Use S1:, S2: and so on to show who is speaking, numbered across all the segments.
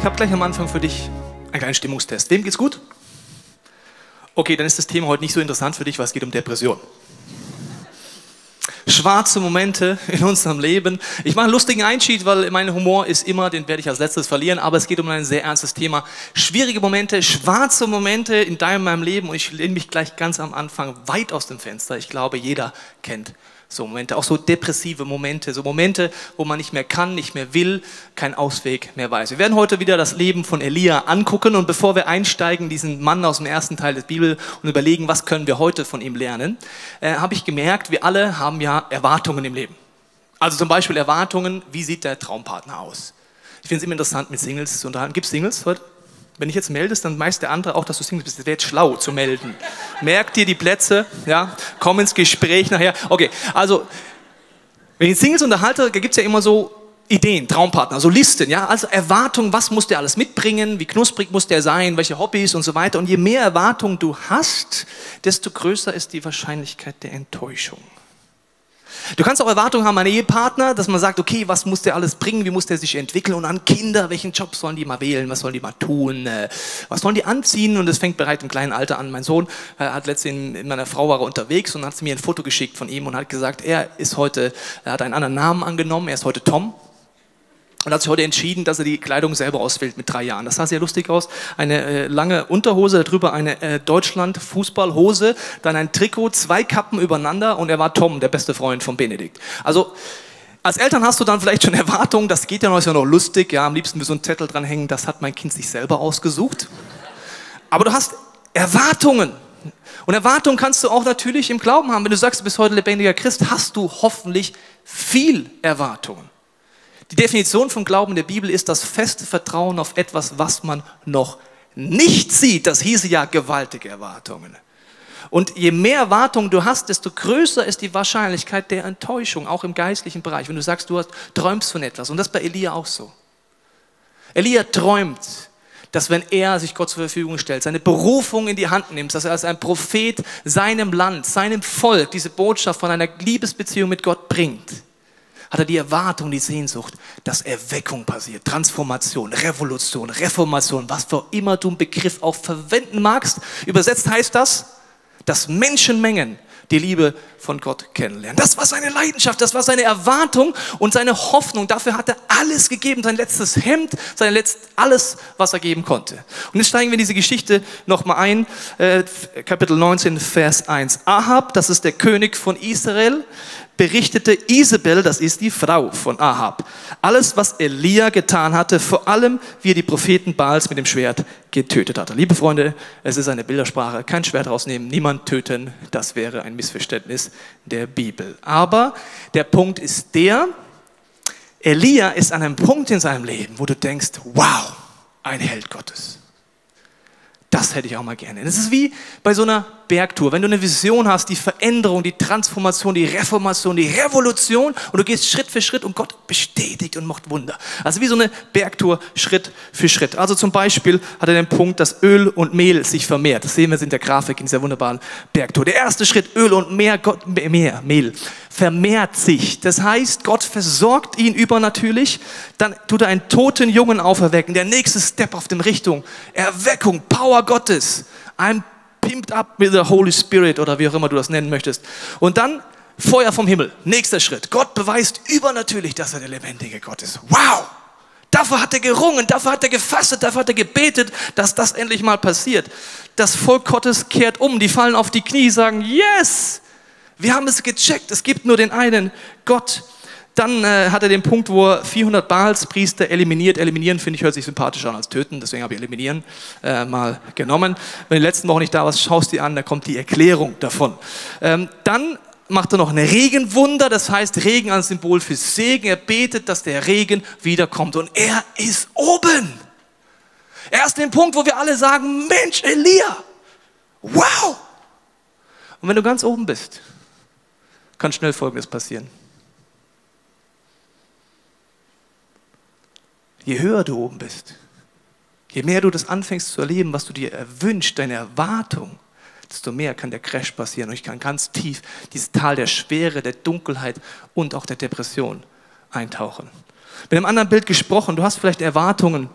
S1: Ich habe gleich am Anfang für dich einen kleinen Stimmungstest. Wem geht's gut? Okay, dann ist das Thema heute nicht so interessant für dich, weil es geht um Depression. Schwarze Momente in unserem Leben. Ich mache einen lustigen Einschied, weil mein Humor ist immer, den werde ich als letztes verlieren, aber es geht um ein sehr ernstes Thema. Schwierige Momente, schwarze Momente in deinem meinem Leben und ich lehne mich gleich ganz am Anfang weit aus dem Fenster. Ich glaube, jeder kennt so Momente, auch so depressive Momente, so Momente, wo man nicht mehr kann, nicht mehr will, keinen Ausweg mehr weiß. Wir werden heute wieder das Leben von Elia angucken und bevor wir einsteigen, diesen Mann aus dem ersten Teil der Bibel und überlegen, was können wir heute von ihm lernen, äh, habe ich gemerkt, wir alle haben ja Erwartungen im Leben. Also zum Beispiel Erwartungen, wie sieht der Traumpartner aus? Ich finde es immer interessant, mit Singles zu unterhalten. Gibt es Singles heute? Wenn ich jetzt meldest, dann meist der andere auch, dass du Single bist. Das wäre jetzt schlau zu melden. Merkt dir die Plätze, ja, komm ins Gespräch nachher. Okay, also, wenn ich Singles unterhalte, gibt es ja immer so Ideen, Traumpartner, so Listen, ja, also Erwartungen, was muss der alles mitbringen, wie knusprig muss der sein, welche Hobbys und so weiter. Und je mehr Erwartungen du hast, desto größer ist die Wahrscheinlichkeit der Enttäuschung. Du kannst auch Erwartungen haben an Ehepartner, dass man sagt, okay, was muss der alles bringen, wie muss der sich entwickeln und an Kinder, welchen Job sollen die mal wählen, was sollen die mal tun, äh, was sollen die anziehen und es fängt bereits im kleinen Alter an. Mein Sohn äh, hat letztens in meiner Frau war unterwegs und hat mir ein Foto geschickt von ihm und hat gesagt, er ist heute, er hat einen anderen Namen angenommen, er ist heute Tom und hat sich heute entschieden, dass er die Kleidung selber auswählt mit drei Jahren. Das sah sehr lustig aus. Eine äh, lange Unterhose, darüber eine äh, Deutschland-Fußballhose, dann ein Trikot, zwei Kappen übereinander und er war Tom, der beste Freund von Benedikt. Also als Eltern hast du dann vielleicht schon Erwartungen, das geht ja noch, ist ja noch lustig, ja, am liebsten wir so einen Zettel dranhängen, das hat mein Kind sich selber ausgesucht. Aber du hast Erwartungen. Und Erwartungen kannst du auch natürlich im Glauben haben. Wenn du sagst, du bist heute lebendiger Christ, hast du hoffentlich viel Erwartungen. Die Definition von Glauben der Bibel ist das feste Vertrauen auf etwas, was man noch nicht sieht. Das hieße ja gewaltige Erwartungen. Und je mehr Erwartungen du hast, desto größer ist die Wahrscheinlichkeit der Enttäuschung, auch im geistlichen Bereich. Wenn du sagst, du hast, träumst von etwas. Und das bei Elia auch so. Elia träumt, dass wenn er sich Gott zur Verfügung stellt, seine Berufung in die Hand nimmt, dass er als ein Prophet seinem Land, seinem Volk diese Botschaft von einer Liebesbeziehung mit Gott bringt hat er die Erwartung, die Sehnsucht, dass Erweckung passiert, Transformation, Revolution, Reformation, was für immer du einen Begriff auch verwenden magst. Übersetzt heißt das, dass Menschenmengen die Liebe von Gott kennenlernen. Das war seine Leidenschaft, das war seine Erwartung und seine Hoffnung. Dafür hat er alles gegeben, sein letztes Hemd, sein letztes, alles, was er geben konnte. Und jetzt steigen wir in diese Geschichte nochmal ein, äh, Kapitel 19, Vers 1. Ahab, das ist der König von Israel, berichtete Isabel, das ist die Frau von Ahab, alles, was Elia getan hatte, vor allem, wie er die Propheten Baals mit dem Schwert getötet hatte. Liebe Freunde, es ist eine Bildersprache, kein Schwert rausnehmen, niemand töten, das wäre ein Missverständnis der Bibel. Aber der Punkt ist der, Elia ist an einem Punkt in seinem Leben, wo du denkst, wow, ein Held Gottes. Das hätte ich auch mal gerne. Das ist wie bei so einer Bergtour. Wenn du eine Vision hast, die Veränderung, die Transformation, die Reformation, die Revolution und du gehst Schritt für Schritt und Gott bestätigt und macht Wunder. Also wie so eine Bergtour Schritt für Schritt. Also zum Beispiel hat er den Punkt, dass Öl und Mehl sich vermehrt. Das sehen wir in der Grafik in dieser wunderbaren Bergtour. Der erste Schritt, Öl und Meer, Gott, Meer, Mehl, vermehrt sich. Das heißt, Gott versorgt ihn übernatürlich. Dann tut er einen toten Jungen auferwecken. Der nächste Step auf dem Richtung, Erweckung, Power Gottes. Ein pimped up with the Holy Spirit oder wie auch immer du das nennen möchtest. Und dann Feuer vom Himmel. Nächster Schritt. Gott beweist übernatürlich, dass er der lebendige Gott ist. Wow! Dafür hat er gerungen, dafür hat er gefastet, dafür hat er gebetet, dass das endlich mal passiert. Das Volk Gottes kehrt um, die fallen auf die Knie, sagen, yes, wir haben es gecheckt, es gibt nur den einen Gott. Dann äh, hat er den Punkt, wo er 400 Baalspriester eliminiert. Eliminieren finde ich hört sich sympathischer an als töten, deswegen habe ich eliminieren äh, mal genommen. Wenn du letzten Woche nicht da warst, schaust dir an, da kommt die Erklärung davon. Ähm, dann macht er noch ein Regenwunder, das heißt Regen als Symbol für Segen. Er betet, dass der Regen wiederkommt und er ist oben. Er ist den Punkt, wo wir alle sagen, Mensch, Elia, wow. Und wenn du ganz oben bist, kann schnell Folgendes passieren. Je höher du oben bist, je mehr du das anfängst zu erleben, was du dir erwünscht, deine Erwartung, desto mehr kann der Crash passieren und ich kann ganz tief dieses Tal der Schwere, der Dunkelheit und auch der Depression eintauchen. Mit einem anderen Bild gesprochen, du hast vielleicht Erwartungen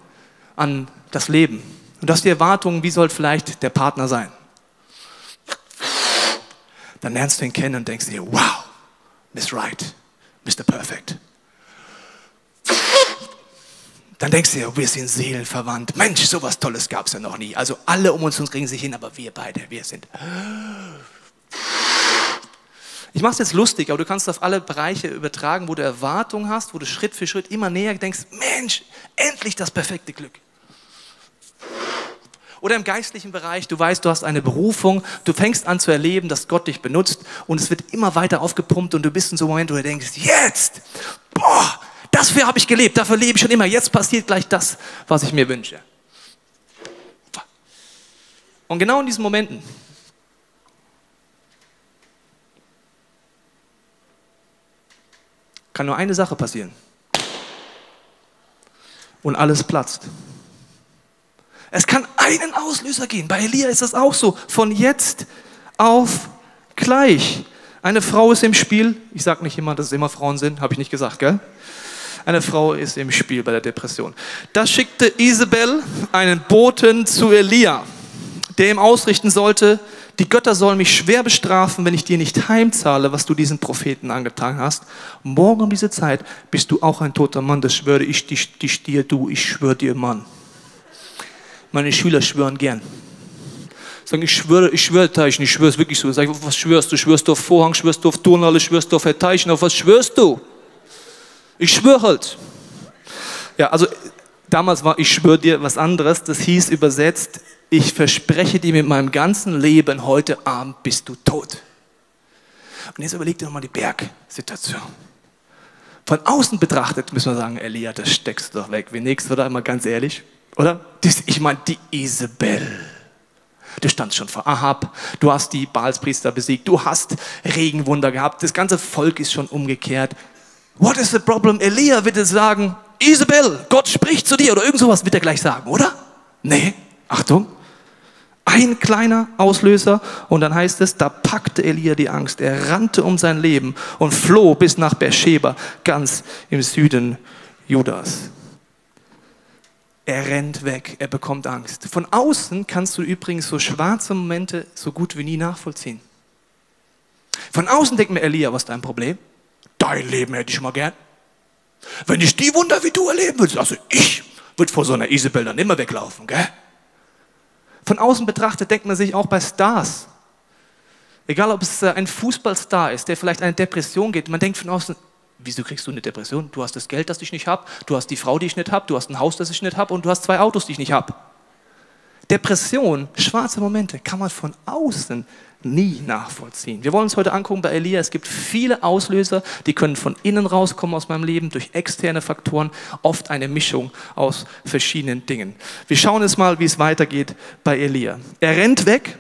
S1: an das Leben. Und du hast die Erwartungen, wie soll vielleicht der Partner sein? Dann lernst du ihn kennen und denkst dir, wow, Miss Right, Mr. Perfect. Dann denkst du dir, wir sind seelenverwandt. Mensch, sowas Tolles gab es ja noch nie. Also alle um uns kriegen sich hin, aber wir beide, wir sind. Ich mache es jetzt lustig, aber du kannst es auf alle Bereiche übertragen, wo du Erwartungen hast, wo du Schritt für Schritt immer näher denkst, Mensch, endlich das perfekte Glück. Oder im geistlichen Bereich, du weißt, du hast eine Berufung, du fängst an zu erleben, dass Gott dich benutzt und es wird immer weiter aufgepumpt und du bist in so einem Moment, wo du denkst, jetzt, boah, dafür habe ich gelebt, dafür lebe ich schon immer, jetzt passiert gleich das, was ich mir wünsche. Und genau in diesen Momenten kann nur eine Sache passieren. Und alles platzt. Es kann einen Auslöser gehen. Bei Elia ist das auch so. Von jetzt auf gleich. Eine Frau ist im Spiel. Ich sage nicht immer, dass es immer Frauen sind. Habe ich nicht gesagt, gell? Eine Frau ist im Spiel bei der Depression. Da schickte Isabel einen Boten zu Elia, der ihm ausrichten sollte, die Götter sollen mich schwer bestrafen, wenn ich dir nicht heimzahle, was du diesen Propheten angetan hast. Morgen um diese Zeit bist du auch ein toter Mann, das schwöre ich dich, dich dir, du, ich schwöre dir, Mann. Meine Schüler schwören gern. Sagen, ich schwöre, ich schwöre Teichen, ich schwöre es wirklich so. Sag, was schwörst du? Schwörst du auf Vorhang, schwörst du auf Turnhalle, schwörst du auf Herr Teichen, auf was schwörst du? Ich schwöre halt. Ja, also damals war ich schwöre dir was anderes. Das hieß übersetzt, ich verspreche dir mit meinem ganzen Leben, heute Abend bist du tot. Und jetzt überleg dir nochmal die Bergsituation. Von außen betrachtet müssen wir sagen, Elia, das steckst du doch weg. Wie nächstes, oder? Mal ganz ehrlich. Oder? Das, ich meine, die Isabel. Du standst schon vor Ahab, du hast die Baalspriester besiegt, du hast Regenwunder gehabt, das ganze Volk ist schon umgekehrt. What is the problem? Elia wird jetzt sagen, Isabel, Gott spricht zu dir oder irgend sowas wird er gleich sagen, oder? Nee, Achtung. Ein kleiner Auslöser und dann heißt es, da packte Elia die Angst. Er rannte um sein Leben und floh bis nach Beersheba, ganz im Süden Judas. Er rennt weg, er bekommt Angst. Von außen kannst du übrigens so schwarze Momente so gut wie nie nachvollziehen. Von außen denkt mir Elia, was ist dein Problem? Dein Leben hätte ich mal gern. Wenn ich die Wunder wie du erleben würde, also ich würde vor so einer Isabel dann immer weglaufen, gell? Von außen betrachtet denkt man sich auch bei Stars, egal ob es äh, ein Fußballstar ist, der vielleicht eine Depression geht, man denkt von außen, wieso kriegst du eine Depression? Du hast das Geld, das ich nicht habe, du hast die Frau, die ich nicht habe, du hast ein Haus, das ich nicht habe und du hast zwei Autos, die ich nicht habe. Depression, schwarze Momente, kann man von außen nie nachvollziehen. Wir wollen uns heute angucken bei Elia, es gibt viele Auslöser, die können von innen rauskommen aus meinem Leben, durch externe Faktoren, oft eine Mischung aus verschiedenen Dingen. Wir schauen jetzt mal, wie es weitergeht bei Elia. Er rennt weg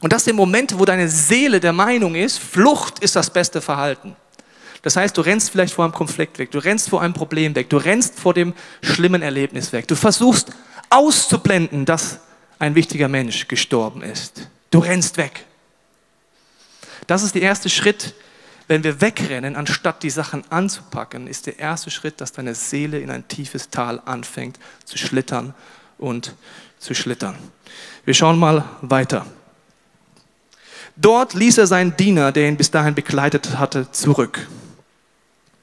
S1: und das sind Momente, wo deine Seele der Meinung ist, Flucht ist das beste Verhalten. Das heißt, du rennst vielleicht vor einem Konflikt weg, du rennst vor einem Problem weg, du rennst vor dem schlimmen Erlebnis weg. Du versuchst auszublenden, dass ein wichtiger Mensch gestorben ist. Du rennst weg. Das ist der erste Schritt, wenn wir wegrennen, anstatt die Sachen anzupacken, ist der erste Schritt, dass deine Seele in ein tiefes Tal anfängt zu schlittern und zu schlittern. Wir schauen mal weiter. Dort ließ er seinen Diener, der ihn bis dahin begleitet hatte, zurück.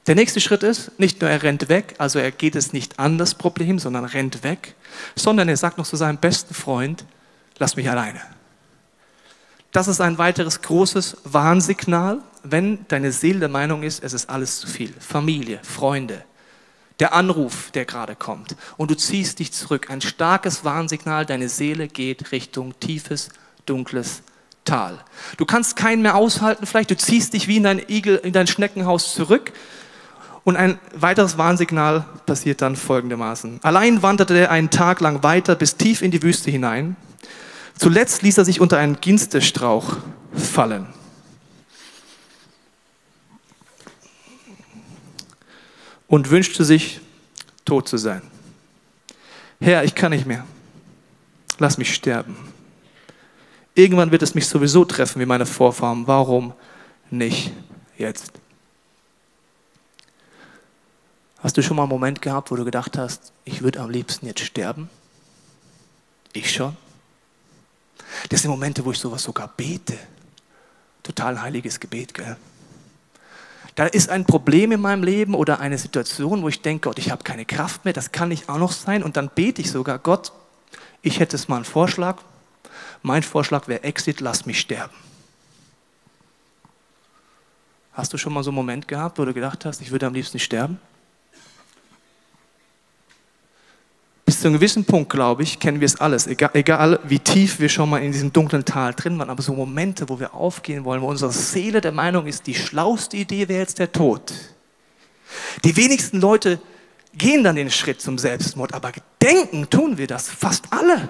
S1: Der nächste Schritt ist, nicht nur er rennt weg, also er geht es nicht an das Problem, sondern rennt weg, sondern er sagt noch zu seinem besten Freund, lass mich alleine. Das ist ein weiteres großes Warnsignal, wenn deine Seele der Meinung ist, es ist alles zu viel. Familie, Freunde, der Anruf, der gerade kommt. Und du ziehst dich zurück. Ein starkes Warnsignal, deine Seele geht Richtung tiefes, dunkles Tal. Du kannst keinen mehr aushalten, vielleicht du ziehst dich wie in dein Igel, in dein Schneckenhaus zurück und ein weiteres Warnsignal passiert dann folgendermaßen. Allein wanderte er einen Tag lang weiter bis tief in die Wüste hinein. Zuletzt ließ er sich unter einen Ginstestrauch fallen. Und wünschte sich, tot zu sein. Herr, ich kann nicht mehr. Lass mich sterben. Irgendwann wird es mich sowieso treffen wie meine Vorfahren. Warum nicht jetzt? Hast du schon mal einen Moment gehabt, wo du gedacht hast, ich würde am liebsten jetzt sterben? Ich schon. Das sind Momente, wo ich sowas sogar bete. Total heiliges Gebet, gell? Da ist ein Problem in meinem Leben oder eine Situation, wo ich denke, Gott, ich habe keine Kraft mehr, das kann nicht auch noch sein. Und dann bete ich sogar, Gott, ich hätte es mal einen Vorschlag. Mein Vorschlag wäre Exit, lass mich sterben. Hast du schon mal so einen Moment gehabt, wo du gedacht hast, ich würde am liebsten sterben? Bis zu einem gewissen Punkt, glaube ich, kennen wir es alles. Egal, egal, wie tief wir schon mal in diesem dunklen Tal drin waren, aber so Momente, wo wir aufgehen wollen, wo unsere Seele der Meinung ist, die schlauste Idee wäre jetzt der Tod. Die wenigsten Leute gehen dann den Schritt zum Selbstmord, aber denken tun wir das fast alle.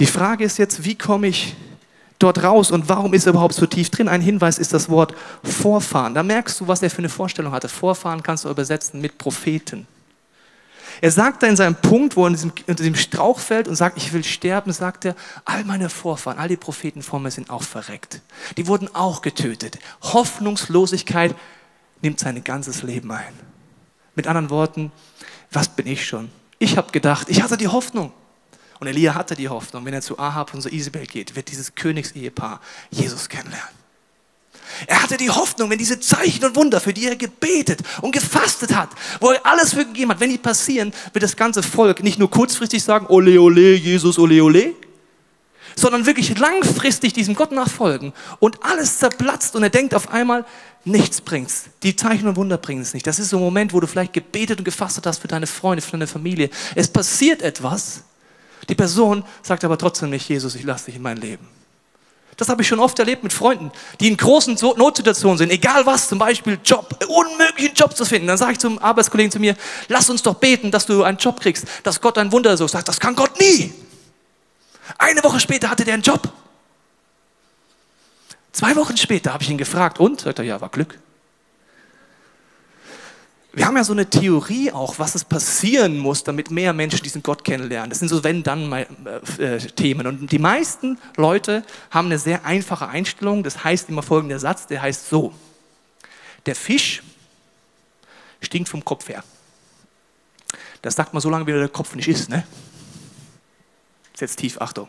S1: Die Frage ist jetzt, wie komme ich dort raus und warum ist er überhaupt so tief drin? Ein Hinweis ist das Wort Vorfahren. Da merkst du, was er für eine Vorstellung hatte. Vorfahren kannst du übersetzen mit Propheten. Er sagt da in seinem Punkt, wo er in unter diesem Strauch fällt und sagt, ich will sterben, sagt er, all meine Vorfahren, all die Propheten vor mir sind auch verreckt. Die wurden auch getötet. Hoffnungslosigkeit nimmt sein ganzes Leben ein. Mit anderen Worten, was bin ich schon? Ich habe gedacht, ich hatte die Hoffnung. Und Elia hatte die Hoffnung, wenn er zu Ahab und zu Isabel geht, wird dieses Königsehepaar Jesus kennenlernen. Er hatte die Hoffnung, wenn diese Zeichen und Wunder, für die er gebetet und gefastet hat, wo er alles für gegeben hat, wenn die passieren, wird das ganze Volk nicht nur kurzfristig sagen, ole, ole, Jesus, ole, ole, sondern wirklich langfristig diesem Gott nachfolgen und alles zerplatzt und er denkt auf einmal, nichts bringt's. Die Zeichen und Wunder bringen es nicht. Das ist so ein Moment, wo du vielleicht gebetet und gefastet hast für deine Freunde, für deine Familie. Es passiert etwas die Person sagt aber trotzdem nicht, Jesus, ich lasse dich in mein Leben. Das habe ich schon oft erlebt mit Freunden, die in großen Notsituationen sind, egal was, zum Beispiel Job, unmöglichen Job zu finden. Dann sage ich zum Arbeitskollegen zu mir, lass uns doch beten, dass du einen Job kriegst, dass Gott ein Wunder so sagt. Das kann Gott nie. Eine Woche später hatte der einen Job. Zwei Wochen später habe ich ihn gefragt und, sagt er, ja, war Glück wir haben ja so eine Theorie auch, was es passieren muss, damit mehr Menschen diesen Gott kennenlernen. Das sind so wenn-dann-Themen. Äh, Und die meisten Leute haben eine sehr einfache Einstellung. Das heißt immer folgender Satz, der heißt so. Der Fisch stinkt vom Kopf her. Das sagt man so lange, wie der Kopf nicht ist. Ne? Jetzt tief, Achtung.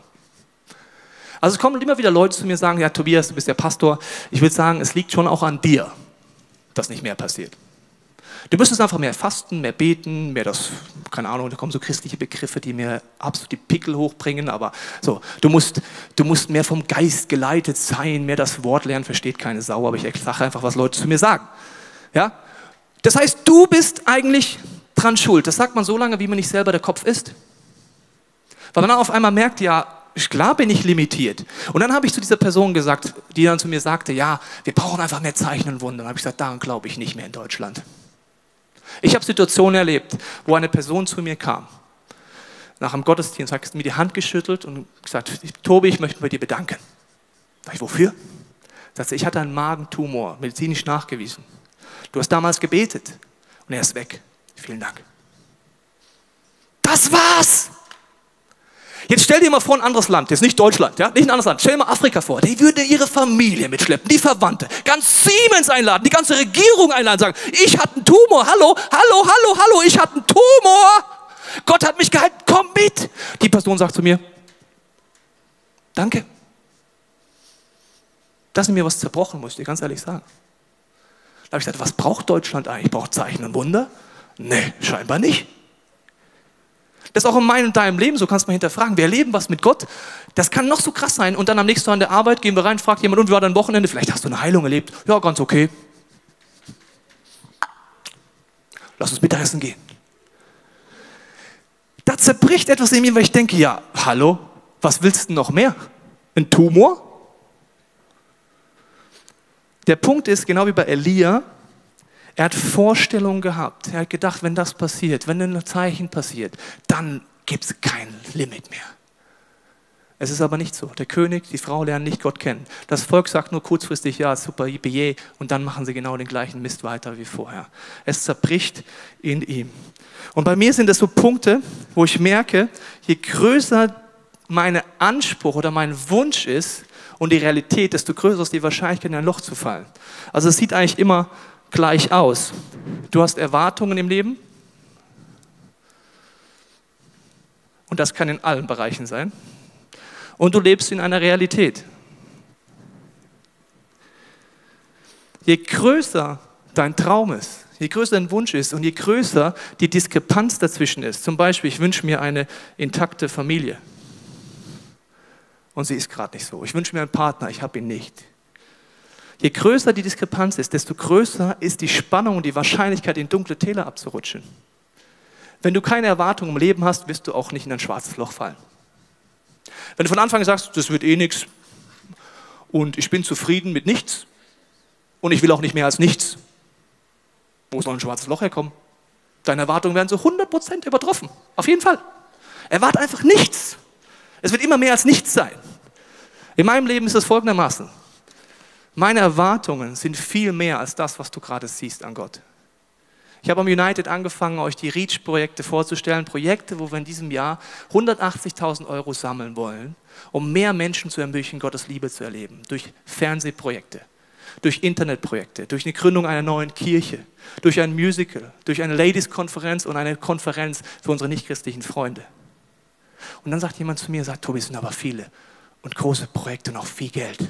S1: Also es kommen immer wieder Leute zu mir und sagen, ja Tobias, du bist der Pastor. Ich würde sagen, es liegt schon auch an dir, dass nicht mehr passiert. Du müsstest einfach mehr fasten, mehr beten, mehr das, keine Ahnung, da kommen so christliche Begriffe, die mir absolut die Pickel hochbringen, aber so, du musst, du musst mehr vom Geist geleitet sein, mehr das Wort lernen, versteht keine Sau, aber ich sage einfach, was Leute zu mir sagen. Ja? Das heißt, du bist eigentlich dran schuld. Das sagt man so lange, wie man nicht selber der Kopf ist. Weil man dann auf einmal merkt, ja, klar bin ich limitiert. Und dann habe ich zu dieser Person gesagt, die dann zu mir sagte, ja, wir brauchen einfach mehr Zeichen und Wunder. Dann habe ich gesagt, daran glaube ich nicht mehr in Deutschland. Ich habe Situationen erlebt, wo eine Person zu mir kam, nach einem Gottesdienst, hat mir die Hand geschüttelt und gesagt, Tobi, ich möchte bei dir bedanken. Sag ich, wofür? Sagt sie, ich hatte einen Magentumor, medizinisch nachgewiesen. Du hast damals gebetet und er ist weg. Vielen Dank. Das war's. Jetzt stell dir mal vor ein anderes Land, jetzt nicht Deutschland, ja, nicht ein anderes Land, stell dir mal Afrika vor, die würde ihre Familie mitschleppen, die Verwandte, ganz Siemens einladen, die ganze Regierung einladen, sagen, ich hatte einen Tumor, hallo, hallo, hallo, hallo, ich hatte einen Tumor, Gott hat mich gehalten, komm mit. Die Person sagt zu mir, danke. Das ist mir was zerbrochen, muss ich dir ganz ehrlich sagen. Da habe ich gesagt, was braucht Deutschland eigentlich? Braucht Zeichen und Wunder? Nee, scheinbar nicht. Das ist auch in meinem und deinem Leben so, kannst du mal hinterfragen. Wir erleben was mit Gott. Das kann noch so krass sein. Und dann am nächsten Tag an der Arbeit gehen wir rein, fragt jemand, und wie war dein Wochenende? Vielleicht hast du eine Heilung erlebt. Ja, ganz okay. Lass uns Mittagessen gehen. Da zerbricht etwas in mir, weil ich denke, ja, hallo, was willst du noch mehr? Ein Tumor? Der Punkt ist, genau wie bei Elia, er hat Vorstellungen gehabt. Er hat gedacht, wenn das passiert, wenn ein Zeichen passiert, dann gibt es kein Limit mehr. Es ist aber nicht so. Der König, die Frau lernen nicht Gott kennen. Das Volk sagt nur kurzfristig, ja, super, billet, und dann machen sie genau den gleichen Mist weiter wie vorher. Es zerbricht in ihm. Und bei mir sind es so Punkte, wo ich merke, je größer mein Anspruch oder mein Wunsch ist und die Realität, desto größer ist die Wahrscheinlichkeit, in ein Loch zu fallen. Also es sieht eigentlich immer gleich aus. Du hast Erwartungen im Leben. Und das kann in allen Bereichen sein. Und du lebst in einer Realität. Je größer dein Traum ist, je größer dein Wunsch ist und je größer die Diskrepanz dazwischen ist, zum Beispiel, ich wünsche mir eine intakte Familie und sie ist gerade nicht so. Ich wünsche mir einen Partner, ich habe ihn nicht. Je größer die Diskrepanz ist, desto größer ist die Spannung und die Wahrscheinlichkeit, in dunkle Täler abzurutschen. Wenn du keine Erwartungen im Leben hast, wirst du auch nicht in ein schwarzes Loch fallen. Wenn du von Anfang an sagst, das wird eh nichts und ich bin zufrieden mit nichts und ich will auch nicht mehr als nichts, wo soll ein schwarzes Loch herkommen? Deine Erwartungen werden so 100% übertroffen. Auf jeden Fall. Erwarte einfach nichts. Es wird immer mehr als nichts sein. In meinem Leben ist es folgendermaßen. Meine Erwartungen sind viel mehr als das, was du gerade siehst an Gott. Ich habe am United angefangen, euch die REACH-Projekte vorzustellen. Projekte, wo wir in diesem Jahr 180.000 Euro sammeln wollen, um mehr Menschen zu ermöglichen, Gottes Liebe zu erleben. Durch Fernsehprojekte, durch Internetprojekte, durch eine Gründung einer neuen Kirche, durch ein Musical, durch eine Ladies-Konferenz und eine Konferenz für unsere nichtchristlichen Freunde. Und dann sagt jemand zu mir, sagt, Tobi, es sind aber viele und große Projekte und auch viel Geld.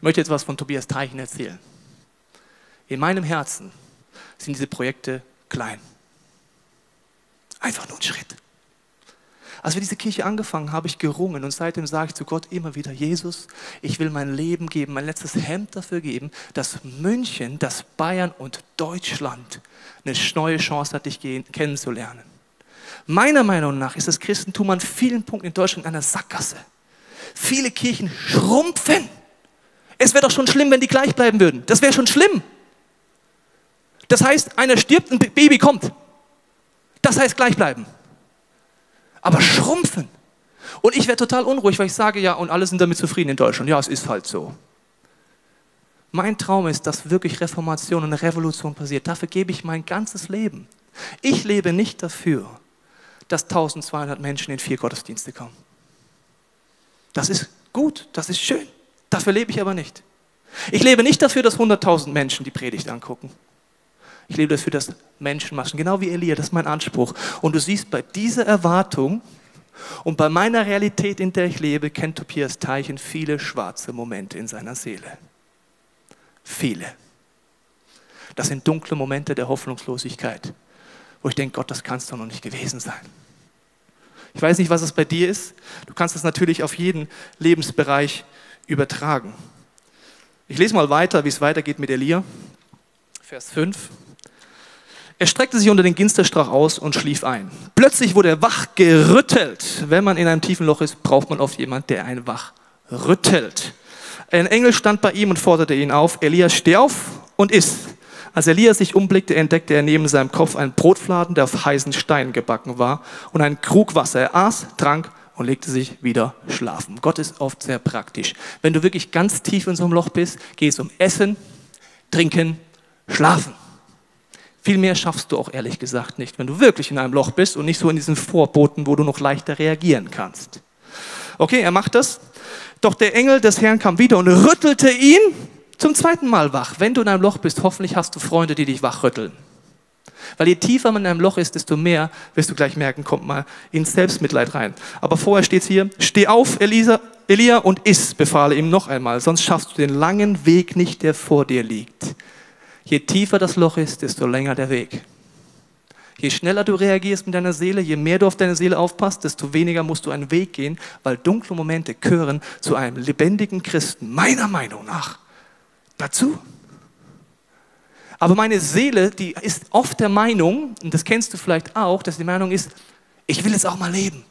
S1: Ich möchte jetzt was von Tobias Teichen erzählen. In meinem Herzen sind diese Projekte klein. Einfach nur ein Schritt. Als wir diese Kirche angefangen haben, habe ich gerungen und seitdem sage ich zu Gott immer wieder, Jesus, ich will mein Leben geben, mein letztes Hemd dafür geben, dass München, dass Bayern und Deutschland eine neue Chance hat, dich kennenzulernen. Meiner Meinung nach ist das Christentum an vielen Punkten in Deutschland in einer Sackgasse. Viele Kirchen schrumpfen. Es wäre doch schon schlimm, wenn die gleich bleiben würden. Das wäre schon schlimm. Das heißt, einer stirbt, ein Baby kommt. Das heißt gleich bleiben. Aber schrumpfen. Und ich wäre total unruhig, weil ich sage, ja, und alle sind damit zufrieden in Deutschland. Ja, es ist halt so. Mein Traum ist, dass wirklich Reformation und Revolution passiert. Dafür gebe ich mein ganzes Leben. Ich lebe nicht dafür, dass 1200 Menschen in vier Gottesdienste kommen. Das ist gut, das ist schön. Dafür lebe ich aber nicht. Ich lebe nicht dafür, dass 100.000 Menschen die Predigt angucken. Ich lebe dafür, dass Menschen machen, genau wie Elia, das ist mein Anspruch. Und du siehst, bei dieser Erwartung und bei meiner Realität, in der ich lebe, kennt Tobias Teichen viele schwarze Momente in seiner Seele. Viele. Das sind dunkle Momente der Hoffnungslosigkeit, wo ich denke, Gott, das kann es doch noch nicht gewesen sein. Ich weiß nicht, was es bei dir ist. Du kannst es natürlich auf jeden Lebensbereich übertragen. Ich lese mal weiter, wie es weitergeht mit Elia. Vers 5. Er streckte sich unter den Ginsterstrauch aus und schlief ein. Plötzlich wurde er wach gerüttelt. Wenn man in einem tiefen Loch ist, braucht man oft jemanden, der einen wach rüttelt. Ein Engel stand bei ihm und forderte ihn auf, Elia, steh auf und iss. Als Elia sich umblickte, entdeckte er neben seinem Kopf einen Brotfladen, der auf heißen Steinen gebacken war, und einen Krug Wasser. Er aß, trank und legte sich wieder schlafen. Gott ist oft sehr praktisch. Wenn du wirklich ganz tief in so einem Loch bist, geht es um Essen, Trinken, Schlafen. Viel mehr schaffst du auch ehrlich gesagt nicht, wenn du wirklich in einem Loch bist und nicht so in diesen Vorboten, wo du noch leichter reagieren kannst. Okay, er macht das. Doch der Engel des Herrn kam wieder und rüttelte ihn zum zweiten Mal wach. Wenn du in einem Loch bist, hoffentlich hast du Freunde, die dich wachrütteln. Weil je tiefer man in einem Loch ist, desto mehr wirst du gleich merken, kommt mal ins Selbstmitleid rein. Aber vorher steht es hier, steh auf, Elisa, Elia, und iss, befahle ihm noch einmal, sonst schaffst du den langen Weg nicht, der vor dir liegt. Je tiefer das Loch ist, desto länger der Weg. Je schneller du reagierst mit deiner Seele, je mehr du auf deine Seele aufpasst, desto weniger musst du einen Weg gehen, weil dunkle Momente gehören zu einem lebendigen Christen, meiner Meinung nach, dazu. Aber meine Seele, die ist oft der Meinung, und das kennst du vielleicht auch, dass die Meinung ist, ich will es auch mal leben.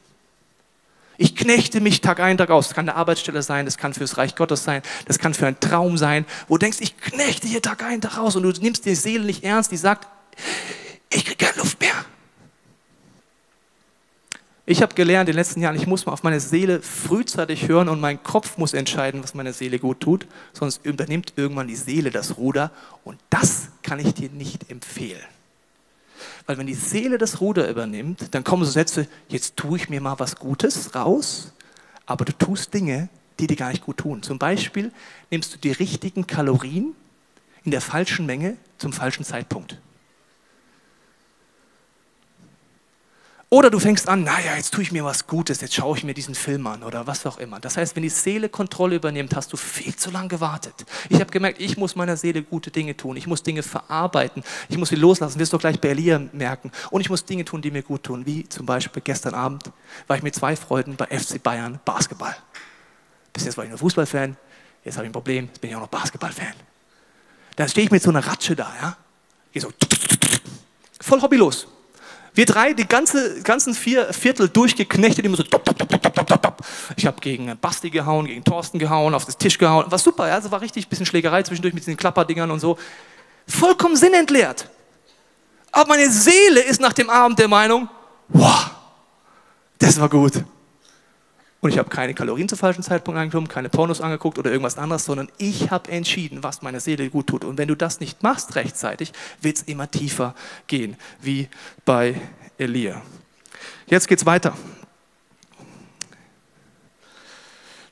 S1: Ich knechte mich Tag ein, Tag aus. Das kann eine Arbeitsstelle sein, das kann fürs Reich Gottes sein, das kann für einen Traum sein, wo du denkst, ich knechte hier Tag ein, Tag aus und du nimmst die Seele nicht ernst, die sagt, ich kriege keine Luft mehr. Ich habe gelernt in den letzten Jahren, ich muss mal auf meine Seele frühzeitig hören und mein Kopf muss entscheiden, was meine Seele gut tut, sonst übernimmt irgendwann die Seele das Ruder und das kann ich dir nicht empfehlen. Weil wenn die Seele das Ruder übernimmt, dann kommen so Sätze, jetzt tue ich mir mal was Gutes raus, aber du tust Dinge, die dir gar nicht gut tun. Zum Beispiel nimmst du die richtigen Kalorien in der falschen Menge zum falschen Zeitpunkt. Oder du fängst an, naja, jetzt tue ich mir was Gutes, jetzt schaue ich mir diesen Film an oder was auch immer. Das heißt, wenn die Seele Kontrolle übernimmt, hast du viel zu lange gewartet. Ich habe gemerkt, ich muss meiner Seele gute Dinge tun. Ich muss Dinge verarbeiten. Ich muss sie loslassen. Wirst du gleich bei Elia merken. Und ich muss Dinge tun, die mir gut tun. Wie zum Beispiel gestern Abend war ich mit zwei Freunden bei FC Bayern Basketball. Bis jetzt war ich nur Fußballfan. Jetzt habe ich ein Problem. Jetzt bin ich auch noch Basketballfan. Dann stehe ich mit so einer Ratsche da, ja. Gehe so voll hobbylos. Wir drei, die ganze, ganzen vier Viertel durchgeknechtet, immer so. Top, top, top, ich habe gegen Basti gehauen, gegen Thorsten gehauen, auf den Tisch gehauen. War super, also war richtig ein bisschen Schlägerei zwischendurch mit diesen Klapperdingern und so. Vollkommen sinnentleert. Aber meine Seele ist nach dem Abend der Meinung, wow, das war gut. Und ich habe keine Kalorien zum falschen Zeitpunkt angenommen, keine Pornos angeguckt oder irgendwas anderes, sondern ich habe entschieden, was meiner Seele gut tut. Und wenn du das nicht machst rechtzeitig, wird es immer tiefer gehen, wie bei Elia. Jetzt geht's weiter.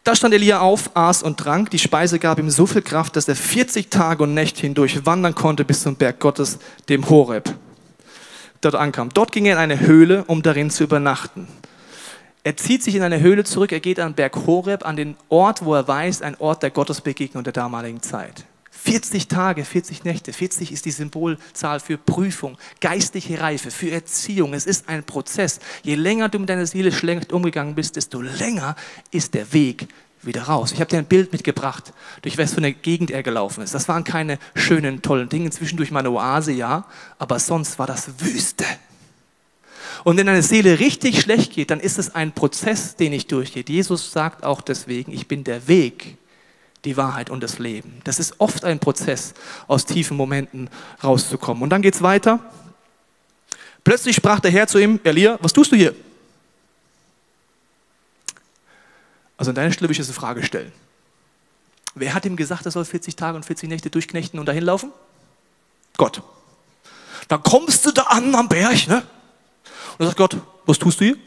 S1: Da stand Elia auf, aß und trank. Die Speise gab ihm so viel Kraft, dass er 40 Tage und Nächte hindurch wandern konnte bis zum Berg Gottes, dem Horeb. Dort ankam. Dort ging er in eine Höhle, um darin zu übernachten. Er zieht sich in eine Höhle zurück, er geht an Berg Horeb, an den Ort, wo er weiß, ein Ort der Gottesbegegnung der damaligen Zeit. 40 Tage, 40 Nächte. 40 ist die Symbolzahl für Prüfung, geistliche Reife, für Erziehung. Es ist ein Prozess. Je länger du mit deiner Seele schlecht umgegangen bist, desto länger ist der Weg wieder raus. Ich habe dir ein Bild mitgebracht, durch was für eine Gegend er gelaufen ist. Das waren keine schönen, tollen Dinge. Zwischendurch mal eine Oase, ja, aber sonst war das Wüste. Und wenn deine Seele richtig schlecht geht, dann ist es ein Prozess, den ich durchgehe. Jesus sagt auch deswegen, ich bin der Weg, die Wahrheit und das Leben. Das ist oft ein Prozess, aus tiefen Momenten rauszukommen. Und dann geht es weiter. Plötzlich sprach der Herr zu ihm, Elia, was tust du hier? Also an deiner Stelle will ich jetzt eine Frage stellen. Wer hat ihm gesagt, er soll 40 Tage und 40 Nächte durchknechten und dahin laufen? Gott. Dann kommst du da an am Berg, ne? Und dann sagt Gott, was tust du hier?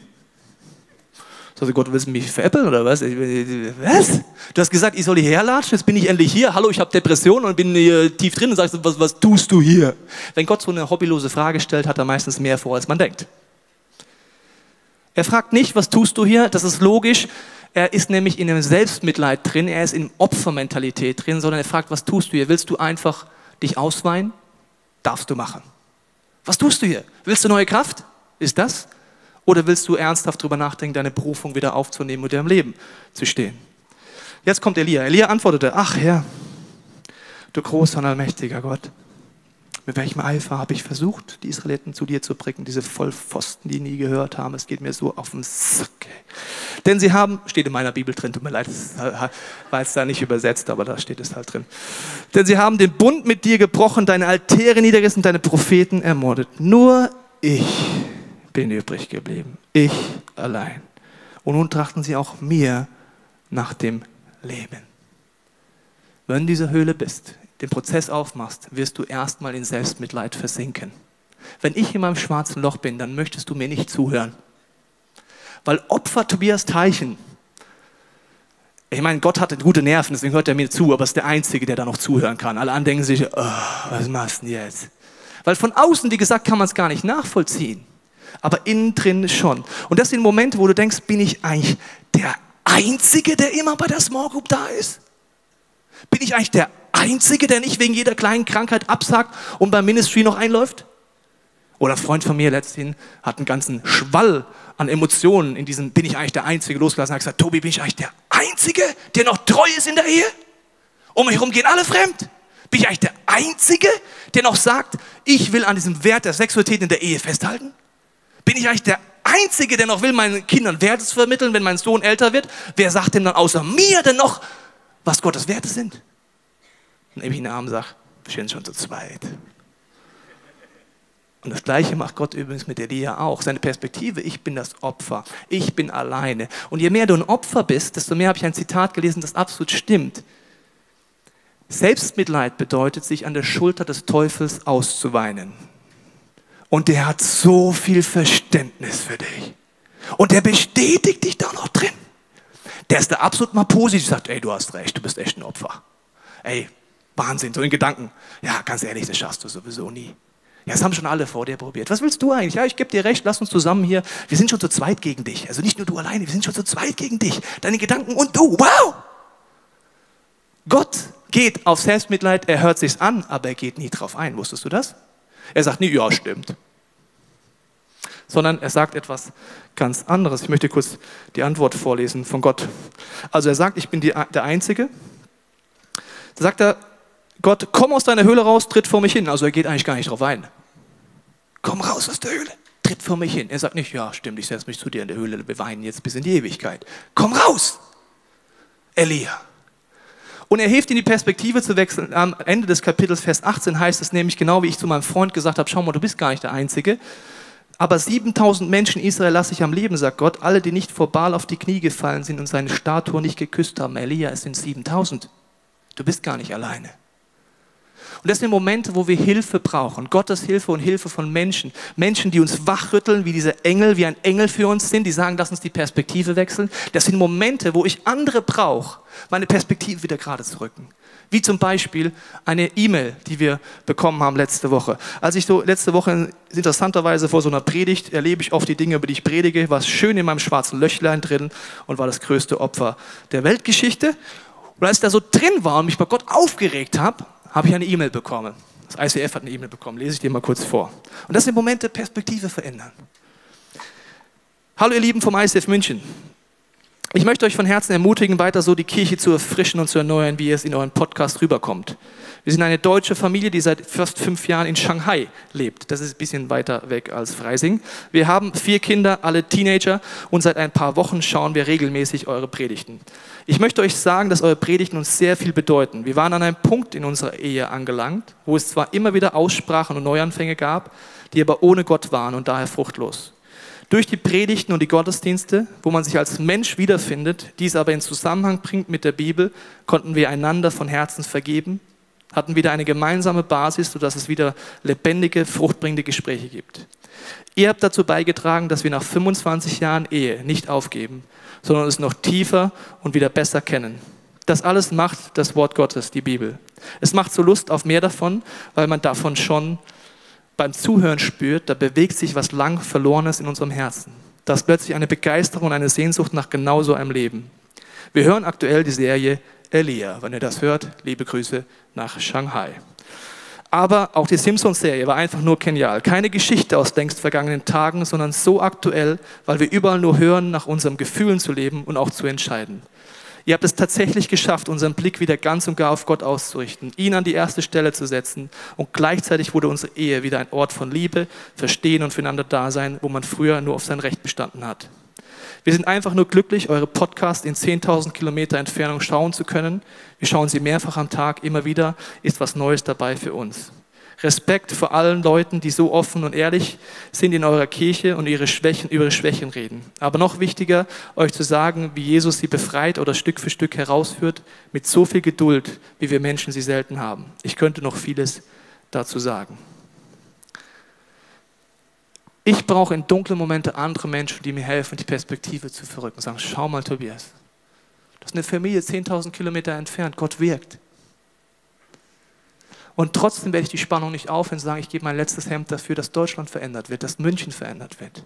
S1: Sagt Gott, willst du mich veräppeln oder was? Was? Du hast gesagt, ich soll hierher latschen, jetzt bin ich endlich hier. Hallo, ich habe Depression und bin hier tief drin und sagst, was, was tust du hier? Wenn Gott so eine hobbylose Frage stellt, hat er meistens mehr vor, als man denkt. Er fragt nicht, was tust du hier? Das ist logisch. Er ist nämlich in einem Selbstmitleid drin, er ist in Opfermentalität drin, sondern er fragt, was tust du hier? Willst du einfach dich ausweinen? Darfst du machen. Was tust du hier? Willst du neue Kraft? Ist das? Oder willst du ernsthaft darüber nachdenken, deine Berufung wieder aufzunehmen und dir im Leben zu stehen? Jetzt kommt Elia. Elia antwortete, ach Herr, du großer und allmächtiger Gott, mit welchem Eifer habe ich versucht, die Israeliten zu dir zu bringen, diese Vollpfosten, die nie gehört haben. Es geht mir so auf den Sack. Denn sie haben, steht in meiner Bibel drin, tut mir leid, war es da nicht übersetzt, aber da steht es halt drin. Denn sie haben den Bund mit dir gebrochen, deine Altäre niedergerissen, deine Propheten ermordet. Nur ich bin übrig geblieben. Ich allein. Und nun trachten sie auch mir nach dem Leben. Wenn du in dieser Höhle bist, den Prozess aufmachst, wirst du erstmal in Selbstmitleid versinken. Wenn ich in meinem schwarzen Loch bin, dann möchtest du mir nicht zuhören. Weil Opfer Tobias Teichen, ich meine, Gott hatte gute Nerven, deswegen hört er mir zu, aber ist der Einzige, der da noch zuhören kann. Alle anderen denken sich, oh, was machst du denn jetzt? Weil von außen, wie gesagt, kann man es gar nicht nachvollziehen aber innen drin schon. Und das sind Momente, wo du denkst, bin ich eigentlich der Einzige, der immer bei der Small Group da ist? Bin ich eigentlich der Einzige, der nicht wegen jeder kleinen Krankheit absagt und beim Ministry noch einläuft? Oder ein Freund von mir letzthin hat einen ganzen Schwall an Emotionen in diesem Bin ich eigentlich der Einzige losgelassen. Er hat gesagt, Tobi, bin ich eigentlich der Einzige, der noch treu ist in der Ehe? Um mich herum gehen alle fremd. Bin ich eigentlich der Einzige, der noch sagt, ich will an diesem Wert der Sexualität in der Ehe festhalten? Bin ich eigentlich der Einzige, der noch will, meinen Kindern Werte zu vermitteln, wenn mein Sohn älter wird? Wer sagt denn dann außer mir denn noch, was Gottes Werte sind? Dann nehme ich einen Arm und sage, wir sind schon zu zweit. Und das Gleiche macht Gott übrigens mit Elia auch. Seine Perspektive, ich bin das Opfer, ich bin alleine. Und je mehr du ein Opfer bist, desto mehr habe ich ein Zitat gelesen, das absolut stimmt. Selbstmitleid bedeutet, sich an der Schulter des Teufels auszuweinen. Und der hat so viel Verständnis für dich. Und der bestätigt dich da noch drin. Der ist da absolut mal positiv, sagt, ey, du hast recht, du bist echt ein Opfer. Ey, Wahnsinn, so in Gedanken. Ja, ganz ehrlich, das schaffst du sowieso nie. Ja, das haben schon alle vor dir probiert. Was willst du eigentlich? Ja, ich gebe dir recht, lass uns zusammen hier. Wir sind schon zu zweit gegen dich. Also nicht nur du alleine, wir sind schon zu zweit gegen dich. Deine Gedanken und du. Wow! Gott geht auf Selbstmitleid, er hört sich's an, aber er geht nie drauf ein. Wusstest du das? Er sagt nie, ja, stimmt. Sondern er sagt etwas ganz anderes. Ich möchte kurz die Antwort vorlesen von Gott. Also er sagt, ich bin die, der Einzige. Da sagt er, Gott, komm aus deiner Höhle raus, tritt vor mich hin. Also er geht eigentlich gar nicht drauf ein. Komm raus aus der Höhle, tritt vor mich hin. Er sagt nicht, ja, stimmt, ich setze mich zu dir in der Höhle, wir weinen jetzt bis in die Ewigkeit. Komm raus! Elia. Und er hilft in die Perspektive zu wechseln. Am Ende des Kapitels, Vers 18, heißt es nämlich genau, wie ich zu meinem Freund gesagt habe, schau mal, du bist gar nicht der Einzige. Aber 7000 Menschen Israel lasse ich am Leben, sagt Gott, alle, die nicht vor Baal auf die Knie gefallen sind und seine Statue nicht geküsst haben. Elia, es sind 7000. Du bist gar nicht alleine. Und das sind Momente, wo wir Hilfe brauchen. Gottes Hilfe und Hilfe von Menschen. Menschen, die uns wachrütteln, wie diese Engel, wie ein Engel für uns sind, die sagen, lass uns die Perspektive wechseln. Das sind Momente, wo ich andere brauche, meine Perspektive wieder gerade zu rücken. Wie zum Beispiel eine E-Mail, die wir bekommen haben letzte Woche. Als ich so letzte Woche interessanterweise vor so einer Predigt erlebe ich oft die Dinge, über die ich predige, war schön in meinem schwarzen Löchlein drin und war das größte Opfer der Weltgeschichte. Und als ich da so drin war und mich bei Gott aufgeregt habe, habe ich eine E-Mail bekommen. Das ICF hat eine E-Mail bekommen, lese ich dir mal kurz vor. Und das sind Momente, Perspektive verändern. Hallo ihr Lieben vom ICF München. Ich möchte euch von Herzen ermutigen, weiter so die Kirche zu erfrischen und zu erneuern, wie es in euren Podcast rüberkommt. Wir sind eine deutsche Familie, die seit fast fünf Jahren in Shanghai lebt. Das ist ein bisschen weiter weg als Freising. Wir haben vier Kinder, alle Teenager, und seit ein paar Wochen schauen wir regelmäßig eure Predigten. Ich möchte euch sagen, dass eure Predigten uns sehr viel bedeuten. Wir waren an einem Punkt in unserer Ehe angelangt, wo es zwar immer wieder Aussprachen und Neuanfänge gab, die aber ohne Gott waren und daher fruchtlos. Durch die Predigten und die Gottesdienste, wo man sich als Mensch wiederfindet, dies aber in Zusammenhang bringt mit der Bibel, konnten wir einander von Herzen vergeben, hatten wieder eine gemeinsame Basis, sodass es wieder lebendige, fruchtbringende Gespräche gibt. Ihr habt dazu beigetragen, dass wir nach 25 Jahren Ehe nicht aufgeben, sondern es noch tiefer und wieder besser kennen. Das alles macht das Wort Gottes, die Bibel. Es macht so Lust auf mehr davon, weil man davon schon beim Zuhören spürt, da bewegt sich was lang Verlorenes in unserem Herzen. Da ist plötzlich eine Begeisterung und eine Sehnsucht nach genau so einem Leben. Wir hören aktuell die Serie Elia. Wenn ihr das hört, liebe Grüße nach Shanghai. Aber auch die Simpsons-Serie war einfach nur genial. Keine Geschichte aus längst vergangenen Tagen, sondern so aktuell, weil wir überall nur hören, nach unseren Gefühlen zu leben und auch zu entscheiden. Ihr habt es tatsächlich geschafft, unseren Blick wieder ganz und gar auf Gott auszurichten, ihn an die erste Stelle zu setzen und gleichzeitig wurde unsere Ehe wieder ein Ort von Liebe, Verstehen und füreinander Dasein, wo man früher nur auf sein Recht bestanden hat. Wir sind einfach nur glücklich, eure Podcast in 10.000 Kilometer Entfernung schauen zu können. Wir schauen sie mehrfach am Tag, immer wieder ist was Neues dabei für uns. Respekt vor allen Leuten, die so offen und ehrlich sind in eurer Kirche und ihre Schwächen, über ihre Schwächen reden. Aber noch wichtiger, euch zu sagen, wie Jesus sie befreit oder Stück für Stück herausführt, mit so viel Geduld, wie wir Menschen sie selten haben. Ich könnte noch vieles dazu sagen. Ich brauche in dunklen Momenten andere Menschen, die mir helfen, die Perspektive zu verrücken. Sagen, schau mal, Tobias, das ist eine Familie 10.000 Kilometer entfernt. Gott wirkt. Und trotzdem werde ich die Spannung nicht aufhören und sagen, ich gebe mein letztes Hemd dafür, dass Deutschland verändert wird, dass München verändert wird.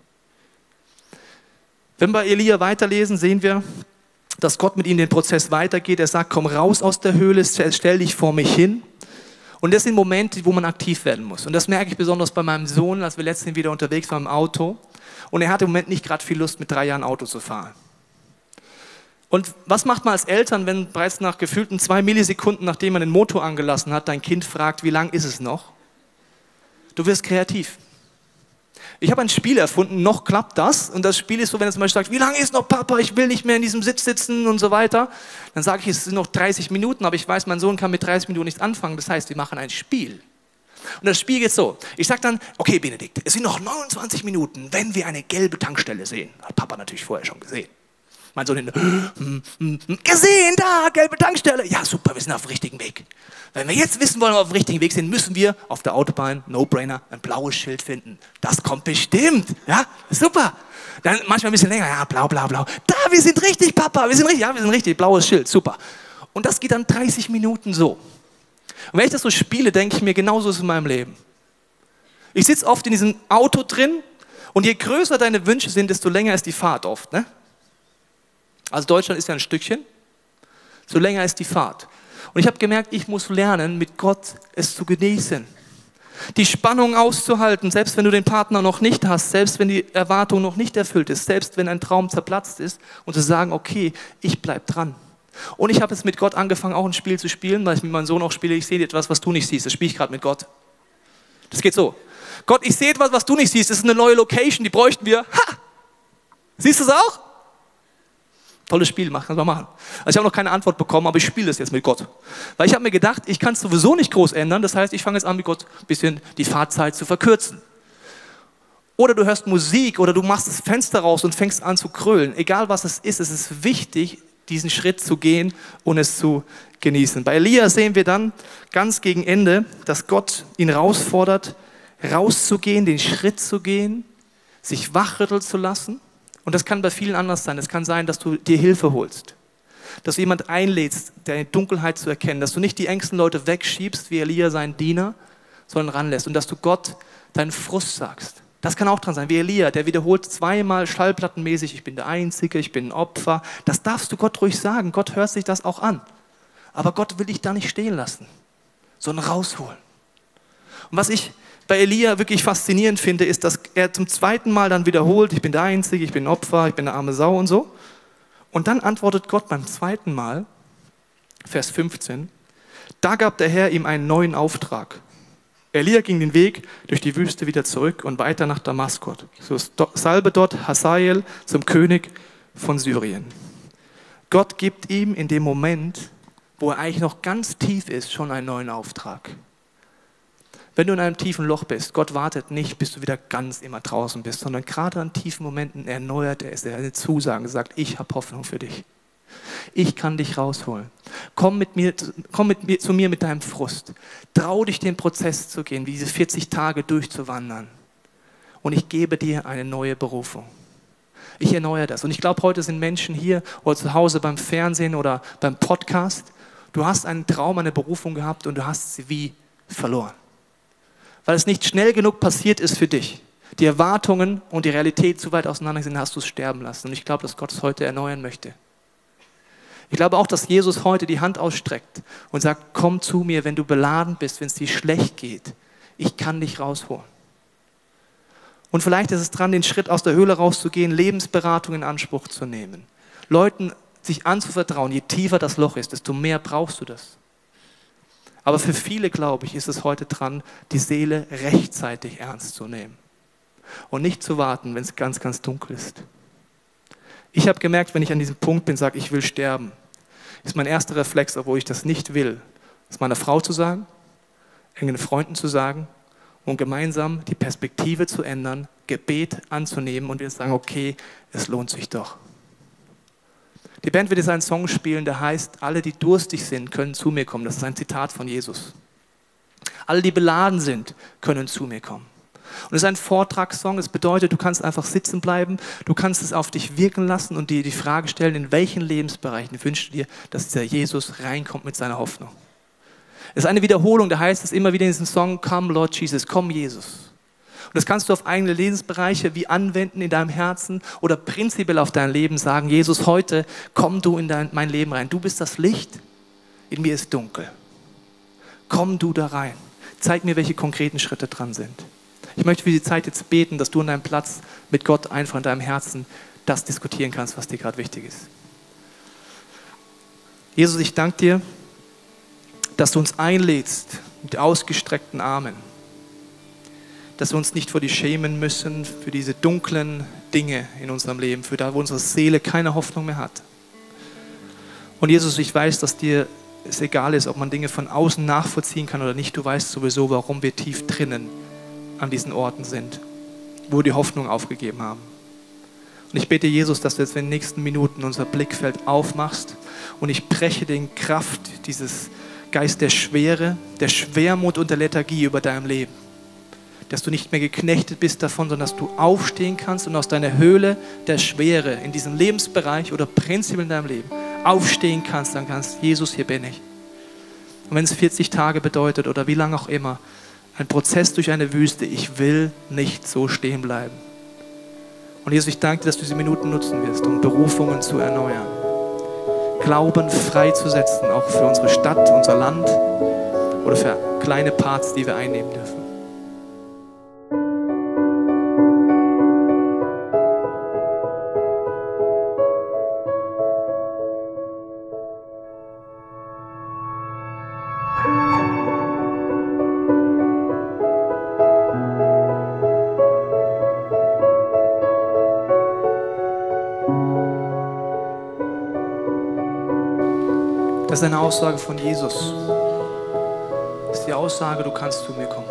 S1: Wenn wir bei Elia weiterlesen, sehen wir, dass Gott mit ihm den Prozess weitergeht. Er sagt, komm raus aus der Höhle, stell dich vor mich hin. Und das sind Momente, wo man aktiv werden muss. Und das merke ich besonders bei meinem Sohn, als wir letztens wieder unterwegs waren im Auto. Und er hatte im Moment nicht gerade viel Lust, mit drei Jahren Auto zu fahren. Und was macht man als Eltern, wenn bereits nach gefühlten zwei Millisekunden, nachdem man den Motor angelassen hat, dein Kind fragt, wie lang ist es noch? Du wirst kreativ. Ich habe ein Spiel erfunden, noch klappt das. Und das Spiel ist so, wenn es Beispiel sagt, wie lange ist noch Papa, ich will nicht mehr in diesem Sitz sitzen und so weiter. Dann sage ich, es sind noch 30 Minuten, aber ich weiß, mein Sohn kann mit 30 Minuten nichts anfangen. Das heißt, wir machen ein Spiel. Und das Spiel geht so. Ich sage dann, okay Benedikt, es sind noch 29 Minuten, wenn wir eine gelbe Tankstelle sehen. Hat Papa natürlich vorher schon gesehen. Mein Sohn hm, hm, hm, gesehen, da, gelbe Tankstelle. Ja, super, wir sind auf dem richtigen Weg. Wenn wir jetzt wissen wollen, ob wir auf dem richtigen Weg sind, müssen wir auf der Autobahn, No-Brainer, ein blaues Schild finden. Das kommt bestimmt. Ja, super. Dann manchmal ein bisschen länger, ja, blau, blau, blau. Da, wir sind richtig, Papa, wir sind richtig, ja, wir sind richtig, blaues Schild, super. Und das geht dann 30 Minuten so. Und wenn ich das so spiele, denke ich mir, genauso ist es in meinem Leben. Ich sitze oft in diesem Auto drin und je größer deine Wünsche sind, desto länger ist die Fahrt oft. Ne? Also Deutschland ist ja ein Stückchen, so länger ist die Fahrt. Und ich habe gemerkt, ich muss lernen, mit Gott es zu genießen. Die Spannung auszuhalten, selbst wenn du den Partner noch nicht hast, selbst wenn die Erwartung noch nicht erfüllt ist, selbst wenn ein Traum zerplatzt ist und zu sagen, okay, ich bleib dran. Und ich habe es mit Gott angefangen, auch ein Spiel zu spielen, weil ich mit meinem Sohn auch spiele. Ich sehe etwas, was du nicht siehst. Das spiele ich gerade mit Gott. Das geht so. Gott, ich sehe etwas, was du nicht siehst. Das ist eine neue Location, die bräuchten wir. Ha! Siehst du es auch? Tolles Spiel, kannst du mal machen. Also ich habe noch keine Antwort bekommen, aber ich spiele das jetzt mit Gott. Weil ich habe mir gedacht, ich kann es sowieso nicht groß ändern. Das heißt, ich fange jetzt an, mit Gott ein bisschen die Fahrzeit zu verkürzen. Oder du hörst Musik oder du machst das Fenster raus und fängst an zu krölen. Egal was es ist, es ist wichtig, diesen Schritt zu gehen und es zu genießen. Bei Elia sehen wir dann ganz gegen Ende, dass Gott ihn herausfordert, rauszugehen, den Schritt zu gehen, sich wachrütteln zu lassen und das kann bei vielen anders sein. Es kann sein, dass du dir Hilfe holst. Dass du jemand einlädst, deine Dunkelheit zu erkennen. Dass du nicht die engsten Leute wegschiebst, wie Elia sein Diener, sondern ranlässt. Und dass du Gott deinen Frust sagst. Das kann auch dran sein. Wie Elia, der wiederholt zweimal schallplattenmäßig, ich bin der Einzige, ich bin ein Opfer. Das darfst du Gott ruhig sagen. Gott hört sich das auch an. Aber Gott will dich da nicht stehen lassen, sondern rausholen. Und was ich bei Elia wirklich faszinierend finde, ist, dass er zum zweiten Mal dann wiederholt, ich bin der Einzige, ich bin Opfer, ich bin eine arme Sau und so. Und dann antwortet Gott beim zweiten Mal, Vers 15, da gab der Herr ihm einen neuen Auftrag. Elia ging den Weg durch die Wüste wieder zurück und weiter nach Damaskot. So salbe dort Hazael zum König von Syrien. Gott gibt ihm in dem Moment, wo er eigentlich noch ganz tief ist, schon einen neuen Auftrag. Wenn du in einem tiefen Loch bist, Gott wartet nicht, bis du wieder ganz immer draußen bist, sondern gerade an tiefen Momenten erneuert er es, er eine Zusage, sagt, ich habe Hoffnung für dich. Ich kann dich rausholen. Komm, mit mir, komm mit mir, zu mir mit deinem Frust. Trau dich, den Prozess zu gehen, diese 40 Tage durchzuwandern. Und ich gebe dir eine neue Berufung. Ich erneuere das. Und ich glaube, heute sind Menschen hier oder zu Hause beim Fernsehen oder beim Podcast. Du hast einen Traum, eine Berufung gehabt und du hast sie wie verloren weil es nicht schnell genug passiert ist für dich. Die Erwartungen und die Realität zu weit auseinander sind, hast du es sterben lassen. Und ich glaube, dass Gott es heute erneuern möchte. Ich glaube auch, dass Jesus heute die Hand ausstreckt und sagt, komm zu mir, wenn du beladen bist, wenn es dir schlecht geht. Ich kann dich rausholen. Und vielleicht ist es dran, den Schritt aus der Höhle rauszugehen, Lebensberatung in Anspruch zu nehmen. Leuten sich anzuvertrauen, je tiefer das Loch ist, desto mehr brauchst du das. Aber für viele, glaube ich, ist es heute dran, die Seele rechtzeitig ernst zu nehmen und nicht zu warten, wenn es ganz, ganz dunkel ist. Ich habe gemerkt, wenn ich an diesem Punkt bin, sage, ich will sterben, ist mein erster Reflex, obwohl ich das nicht will, es meiner Frau zu sagen, engen Freunden zu sagen und gemeinsam die Perspektive zu ändern, Gebet anzunehmen und wir sagen, okay, es lohnt sich doch. Die Band wird jetzt einen Song spielen, der heißt, alle, die durstig sind, können zu mir kommen. Das ist ein Zitat von Jesus. Alle, die beladen sind, können zu mir kommen. Und es ist ein Vortragssong. Es bedeutet, du kannst einfach sitzen bleiben, du kannst es auf dich wirken lassen und dir die Frage stellen, in welchen Lebensbereichen wünschst du dir, dass dieser Jesus reinkommt mit seiner Hoffnung. Es ist eine Wiederholung, da heißt es immer wieder in diesem Song, Come Lord Jesus, komm Jesus. Und das kannst du auf eigene Lebensbereiche wie anwenden in deinem Herzen oder prinzipiell auf dein Leben sagen, Jesus, heute komm du in dein, mein Leben rein. Du bist das Licht, in mir ist dunkel. Komm du da rein. Zeig mir, welche konkreten Schritte dran sind. Ich möchte für die Zeit jetzt beten, dass du an deinem Platz mit Gott einfach in deinem Herzen das diskutieren kannst, was dir gerade wichtig ist. Jesus, ich danke dir, dass du uns einlädst mit ausgestreckten Armen dass wir uns nicht vor die schämen müssen für diese dunklen Dinge in unserem Leben, für da, wo unsere Seele keine Hoffnung mehr hat. Und Jesus, ich weiß, dass dir es egal ist, ob man Dinge von außen nachvollziehen kann oder nicht. Du weißt sowieso, warum wir tief drinnen an diesen Orten sind, wo wir die Hoffnung aufgegeben haben. Und ich bete Jesus, dass du jetzt in den nächsten Minuten unser Blickfeld aufmachst und ich breche den Kraft dieses Geist der Schwere, der Schwermut und der Lethargie über deinem Leben dass du nicht mehr geknechtet bist davon, sondern dass du aufstehen kannst und aus deiner Höhle der Schwere in diesem Lebensbereich oder prinzipiell in deinem Leben aufstehen kannst, dann kannst, Jesus, hier bin ich. Und wenn es 40 Tage bedeutet oder wie lange auch immer, ein Prozess durch eine Wüste, ich will nicht so stehen bleiben. Und Jesus, ich danke dir, dass du diese Minuten nutzen wirst, um Berufungen zu erneuern. Glauben freizusetzen, auch für unsere Stadt, unser Land oder für kleine Parts, die wir einnehmen dürfen. Das ist eine Aussage von Jesus. Das ist die Aussage, du kannst zu mir kommen.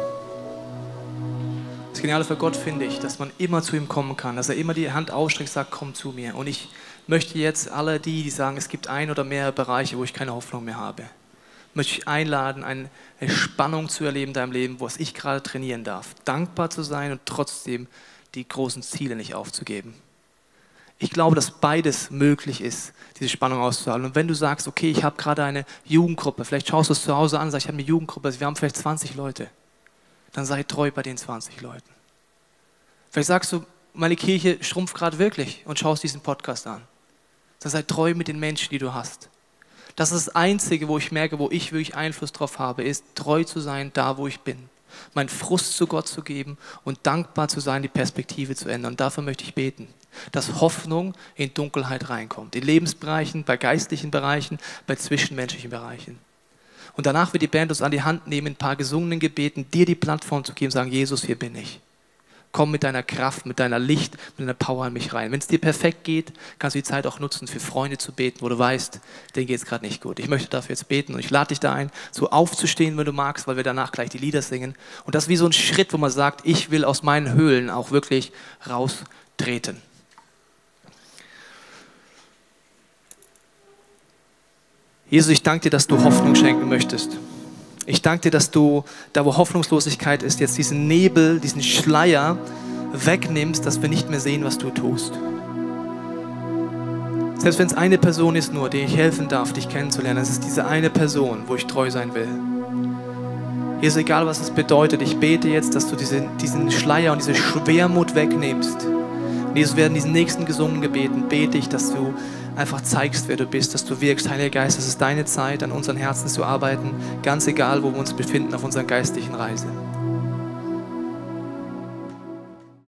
S1: Das Geniale für Gott finde ich, dass man immer zu ihm kommen kann, dass er immer die Hand ausstreckt, sagt, komm zu mir. Und ich möchte jetzt alle die, die sagen, es gibt ein oder mehrere Bereiche, wo ich keine Hoffnung mehr habe, möchte ich einladen, eine Spannung zu erleben in deinem Leben, wo ich gerade trainieren darf. Dankbar zu sein und trotzdem die großen Ziele nicht aufzugeben. Ich glaube, dass beides möglich ist, diese Spannung auszuhalten. Und wenn du sagst, okay, ich habe gerade eine Jugendgruppe, vielleicht schaust du es zu Hause an, sagst, ich habe eine Jugendgruppe, wir haben vielleicht 20 Leute, dann sei treu bei den 20 Leuten. Vielleicht sagst du, meine Kirche schrumpft gerade wirklich und schaust diesen Podcast an. Dann sei treu mit den Menschen, die du hast. Das ist das Einzige, wo ich merke, wo ich wirklich Einfluss drauf habe, ist treu zu sein, da wo ich bin. Meinen Frust zu Gott zu geben und dankbar zu sein, die Perspektive zu ändern. Und dafür möchte ich beten dass Hoffnung in Dunkelheit reinkommt. In Lebensbereichen, bei geistlichen Bereichen, bei zwischenmenschlichen Bereichen. Und danach wird die Band uns an die Hand nehmen, ein paar gesungenen Gebeten, dir die Plattform zu geben, sagen, Jesus, hier bin ich. Komm mit deiner Kraft, mit deiner Licht, mit deiner Power an mich rein. Wenn es dir perfekt geht, kannst du die Zeit auch nutzen, für Freunde zu beten, wo du weißt, denen geht es gerade nicht gut. Ich möchte dafür jetzt beten und ich lade dich da ein, so aufzustehen, wenn du magst, weil wir danach gleich die Lieder singen. Und das ist wie so ein Schritt, wo man sagt, ich will aus meinen Höhlen auch wirklich raustreten. Jesus, ich danke dir, dass du Hoffnung schenken möchtest. Ich danke dir, dass du, da wo Hoffnungslosigkeit ist, jetzt diesen Nebel, diesen Schleier wegnimmst, dass wir nicht mehr sehen, was du tust. Selbst wenn es eine Person ist nur, der ich helfen darf, dich kennenzulernen, es ist diese eine Person, wo ich treu sein will. Jesus, egal was es bedeutet, ich bete jetzt, dass du diese, diesen Schleier und diese Schwermut wegnimmst. Und Jesus, werden diesen nächsten gesungenen Gebeten bete ich, dass du einfach zeigst, wer du bist, dass du wirkst. Heiliger Geist, es ist deine Zeit, an unseren Herzen zu arbeiten, ganz egal, wo wir uns befinden auf unserer geistlichen Reise.